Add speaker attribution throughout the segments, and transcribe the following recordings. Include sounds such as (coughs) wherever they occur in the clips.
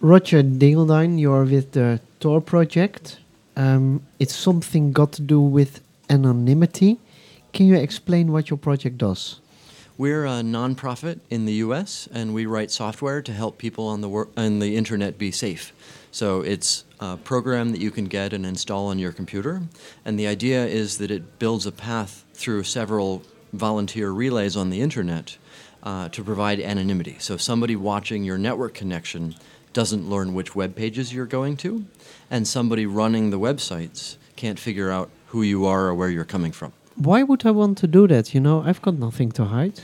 Speaker 1: Roger Dingledine, you're with the Tor project. Um, it's something got to do with anonymity. Can you explain what your project does?
Speaker 2: We're a nonprofit in the U.S. and we write software to help people on the wor- on the internet be safe. So it's a program that you can get and install on your computer, and the idea is that it builds a path through several volunteer relays on the internet uh, to provide anonymity. So somebody watching your network connection doesn't learn which web pages you're going to, and somebody running the websites can't figure out who you are or where you're coming from.
Speaker 1: Why would I want to do that? You know, I've got nothing to hide.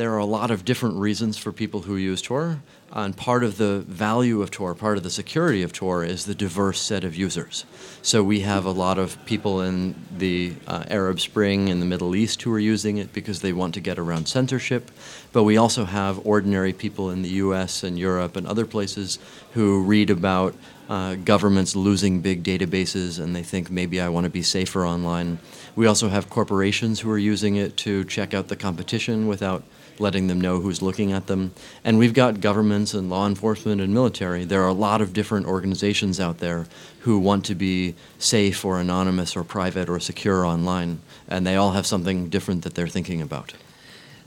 Speaker 2: There are a lot of different reasons for people who use Tor. And part of the value of Tor, part of the security of Tor, is the diverse set of users. So we have a lot of people in the uh, Arab Spring in the Middle East who are using it because they want to get around censorship. But we also have ordinary people in the US and Europe and other places who read about uh, governments losing big databases and they think maybe I want to be safer online. We also have corporations who are using it to check out the competition without letting them know who's looking at them. And we've got governments and law enforcement and military. There are a lot of different organizations out there who want to be safe or anonymous or private or secure online. And they all have something different that they're thinking about.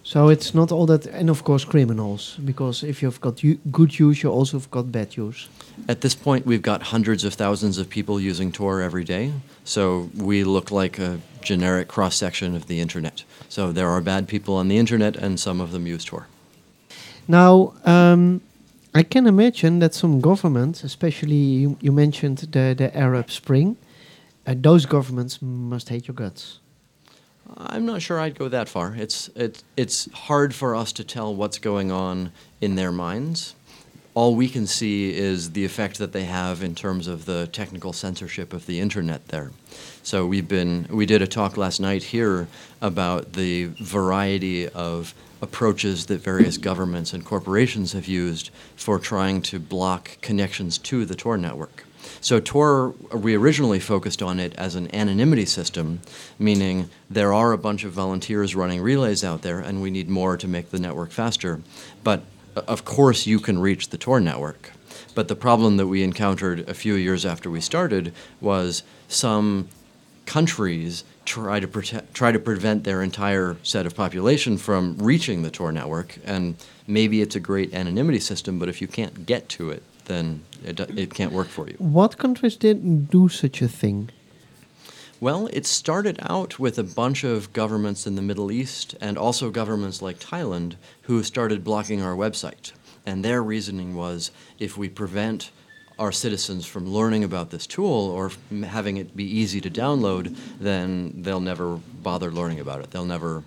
Speaker 1: So it's not all that, and of course criminals, because if you've got good use, you also have got bad use.
Speaker 2: At this point, we've got hundreds of thousands of people using Tor every day, so we look like a generic cross section of the internet. So there are bad people on the internet, and some of them use Tor.
Speaker 1: Now, um, I can imagine that some governments, especially you, you mentioned the, the Arab Spring, uh, those governments must hate your guts.
Speaker 2: I'm not sure I'd go that far. It's, it, it's hard for us to tell what's going on in their minds. All we can see is the effect that they have in terms of the technical censorship of the internet there. So we've been, we did a talk last night here about the variety of approaches that various governments and corporations have used for trying to block connections to the Tor network. So Tor, we originally focused on it as an anonymity system, meaning there are a bunch of volunteers running relays out there, and we need more to make the network faster. But uh, of course, you can reach the Tor network. But the problem that we encountered a few years after we started was some countries try to try to prevent their entire set of population from reaching the Tor network. And maybe it's a great anonymity system, but if you can't get to it, then it, it can't work for you.
Speaker 1: What countries didn't do such a thing?
Speaker 2: Well, it started out with a bunch of governments in the Middle East and also governments like Thailand who started blocking our website. And their reasoning was if we prevent our citizens from learning about this tool or having it be easy to download, then they'll never bother learning about it. They'll never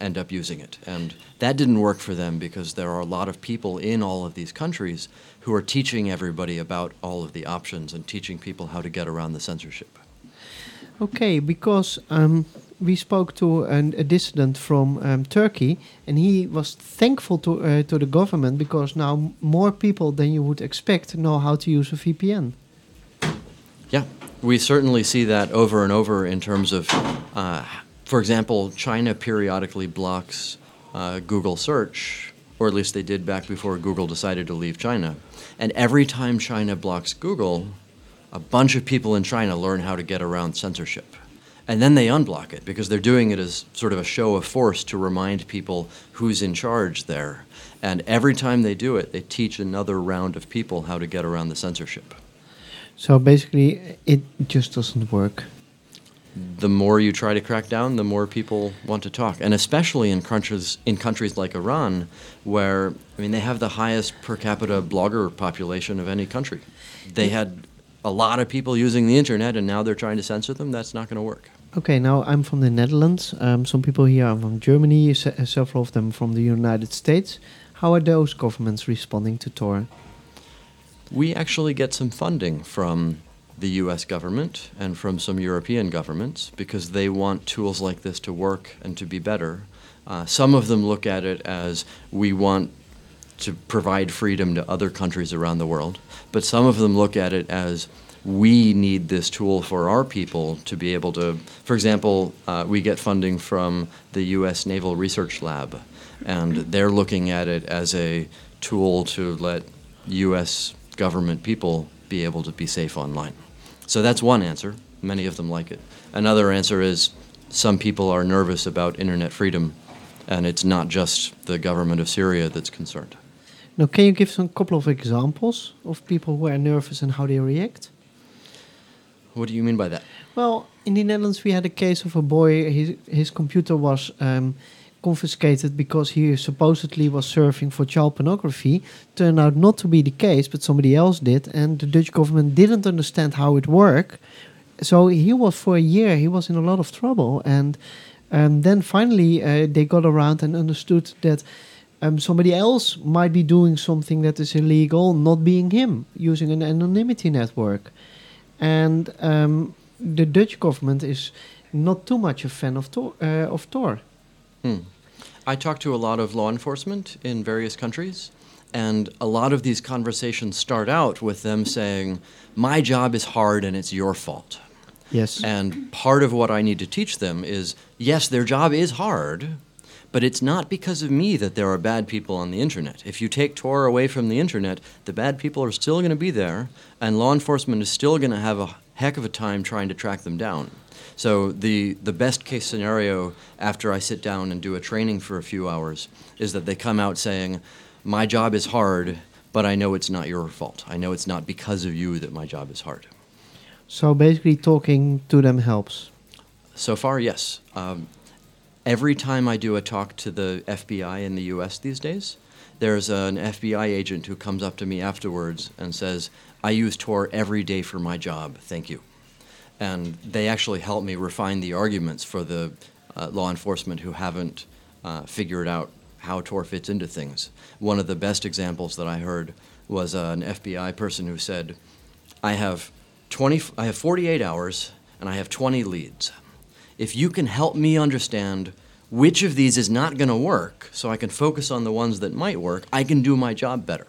Speaker 2: end up using it. And that didn't work for them because there are a lot of people in all of these countries who are teaching everybody about all of the options and teaching people how to get around the censorship.
Speaker 1: Okay, because um, we spoke to an, a dissident from um, Turkey, and he was thankful to uh, to the government because now more people than you would expect know how to use a VPN.
Speaker 2: Yeah, we certainly see that over and over in terms of uh, for example, China periodically blocks uh, Google search, or at least they did back before Google decided to leave China. And every time China blocks Google, a bunch of people in China learn how to get around censorship. And then they unblock it because they're doing it as sort of a show of force to remind people who's in charge there. And every time they do it, they teach another round of people how to get around the censorship.
Speaker 1: So basically, it just doesn't work
Speaker 2: the more you try to crack down, the more people want to talk, and especially in countries in countries like Iran, where I mean they have the highest per capita blogger population of any country. They had a lot of people using the internet, and now they're trying to censor them. That's not going to work.
Speaker 1: Okay, now I'm from the Netherlands. Um, some people here are from Germany. Se several of them from the United States. How are those governments responding to Tor?
Speaker 2: We actually get some funding from the US government and from some European governments because they want tools like this to work and to be better. Uh, some of them look at it as we want to provide freedom to other countries around the world, but some of them look at it as we need this tool for our people to be able to. For example, uh, we get funding from the U.S. Naval Research Lab, and they're looking at it as a tool to let U.S government people be able to be safe online. So that's one answer. Many of them like it. Another answer is some people are nervous about internet freedom, and it's not just the government of Syria that's concerned.
Speaker 1: Now, can you give some couple of examples of people who are nervous and how they react?
Speaker 2: What do you mean by that?
Speaker 1: Well, in the Netherlands, we had a case of a boy. His his computer was um, confiscated because he supposedly was surfing for child pornography. Turned out not to be the case, but somebody else did, and the Dutch government didn't understand how it worked. So he was for a year. He was in a lot of trouble, and um, then finally uh, they got around and understood that. Um, somebody else might be doing something that is illegal, not being him, using an anonymity network. And um, the Dutch government is not too much a fan of Tor. Uh, of Tor.
Speaker 2: Hmm. I talk to a lot of law enforcement in various countries, and a lot of these conversations start out with them saying, My job is hard and it's your fault.
Speaker 1: Yes.
Speaker 2: And part of what I need to teach them is yes, their job is hard, but it's not because of me that there are bad people on the internet. If you take Tor away from the internet, the bad people are still going to be there, and law enforcement is still going to have a heck of a time trying to track them down. So the the best case scenario after I sit down and do a training for a few hours is that they come out saying, "My job is hard, but I know it's not your fault. I know it's not because of you that my job is hard."
Speaker 1: So basically, talking to them helps.
Speaker 2: So far, yes. Um, every time I do a talk to the FBI in the U.S. these days, there's an FBI agent who comes up to me afterwards and says, "I use Tor every day for my job. Thank you." and they actually help me refine the arguments for the uh, law enforcement who haven't uh, figured out how Tor fits into things. One of the best examples that I heard was uh, an FBI person who said, "I have 20, I have 48 hours, and I have 20 leads. If you can help me understand." Which of these is not going to work, so I can focus on the ones that might work, I can do my job better.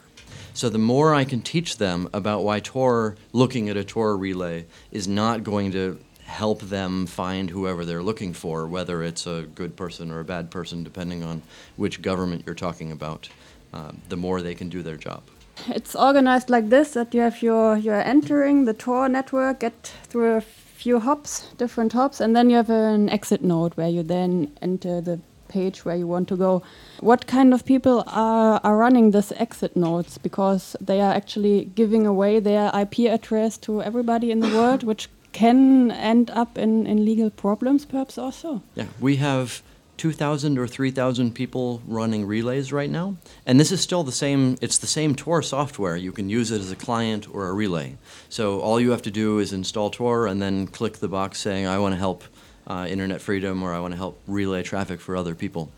Speaker 2: So the more I can teach them about why Tor, looking at a Tor relay, is not going to help them find whoever they're looking for, whether it's a good person or a bad person, depending on which government you're talking about, uh, the more they can do their job.
Speaker 3: It's organized like this that you have your you're entering the Tor network, get through a few hops, different hops, and then you have an exit node where you then enter the page where you want to go. What kind of people are, are running this exit nodes? Because they are actually giving away their IP address to everybody in the (coughs) world, which can end up in, in legal problems, perhaps also.
Speaker 2: Yeah, we have 2,000 or 3,000 people running relays right now. And this is still the same, it's the same Tor software. You can use it as a client or a relay. So all you have to do is install Tor and then click the box saying, I want to help uh, internet freedom or I want to help relay traffic for other people.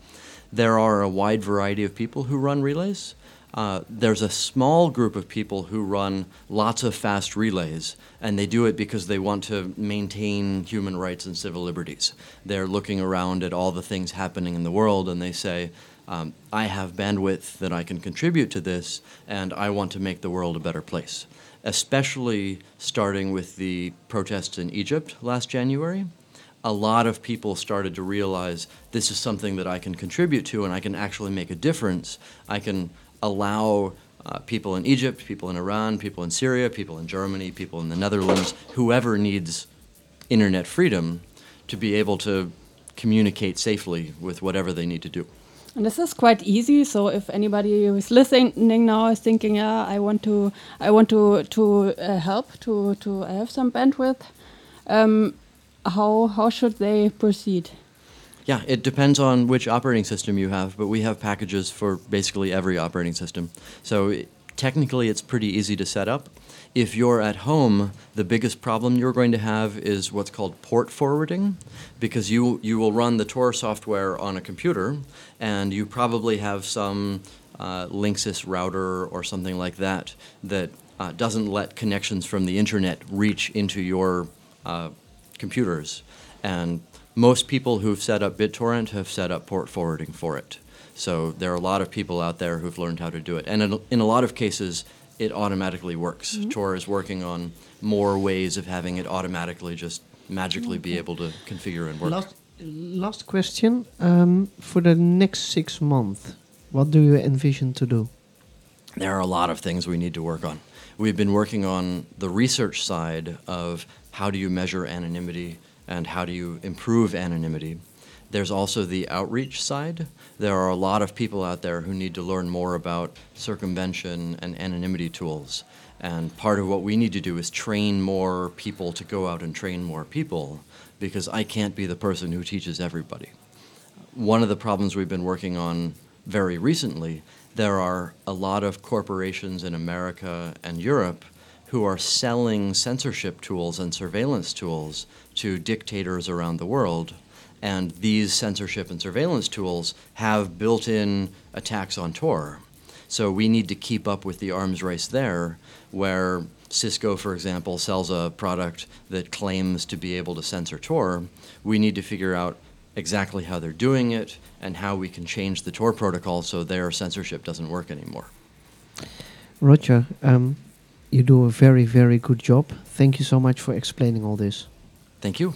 Speaker 2: There are a wide variety of people who run relays. Uh, there's a small group of people who run lots of fast relays, and they do it because they want to maintain human rights and civil liberties. They're looking around at all the things happening in the world, and they say, um, I have bandwidth that I can contribute to this, and I want to make the world a better place. Especially starting with the protests in Egypt last January a lot of people started to realize this is something that I can contribute to and I can actually make a difference. I can allow uh, people in Egypt, people in Iran, people in Syria, people in Germany, people in the Netherlands, whoever needs internet freedom to be able to communicate safely with whatever they need to do.
Speaker 3: And this is quite easy. So if anybody who is listening now is thinking, yeah, I want to, I want to to uh, help to to I have some bandwidth. Um, how how should they proceed?
Speaker 2: Yeah, it depends on which operating system you have, but we have packages for basically every operating system. So it, technically, it's pretty easy to set up. If you're at home, the biggest problem you're going to have is what's called port forwarding, because you you will run the Tor software on a computer, and you probably have some uh, Linksys router or something like that that uh, doesn't let connections from the internet reach into your uh, computers. And most people who've set up BitTorrent have set up port forwarding for it. So there are a lot of people out there who've learned how to do it. And in, in a lot of cases, it automatically works. Mm-hmm. Tor is working on more ways of having it automatically just magically okay. be able to configure and work.
Speaker 1: Last, last question. Um, for the next six months, what do you envision to do?
Speaker 2: There are a lot of things we need to work on. We've been working on the research side of how do you measure anonymity and how do you improve anonymity. There's also the outreach side. There are a lot of people out there who need to learn more about circumvention and anonymity tools. And part of what we need to do is train more people to go out and train more people because I can't be the person who teaches everybody. One of the problems we've been working on very recently, there are a lot of corporations in America and Europe who are selling censorship tools and surveillance tools to dictators around the world. And these censorship and surveillance tools have built in attacks on Tor. So we need to keep up with the arms race there, where Cisco, for example, sells a product that claims to be able to censor Tor. We need to figure out exactly how they're doing it and how we can change the Tor protocol so their censorship doesn't work anymore.
Speaker 1: Roger, um, you do a very, very good job. Thank you so much for explaining all this.
Speaker 2: Thank you.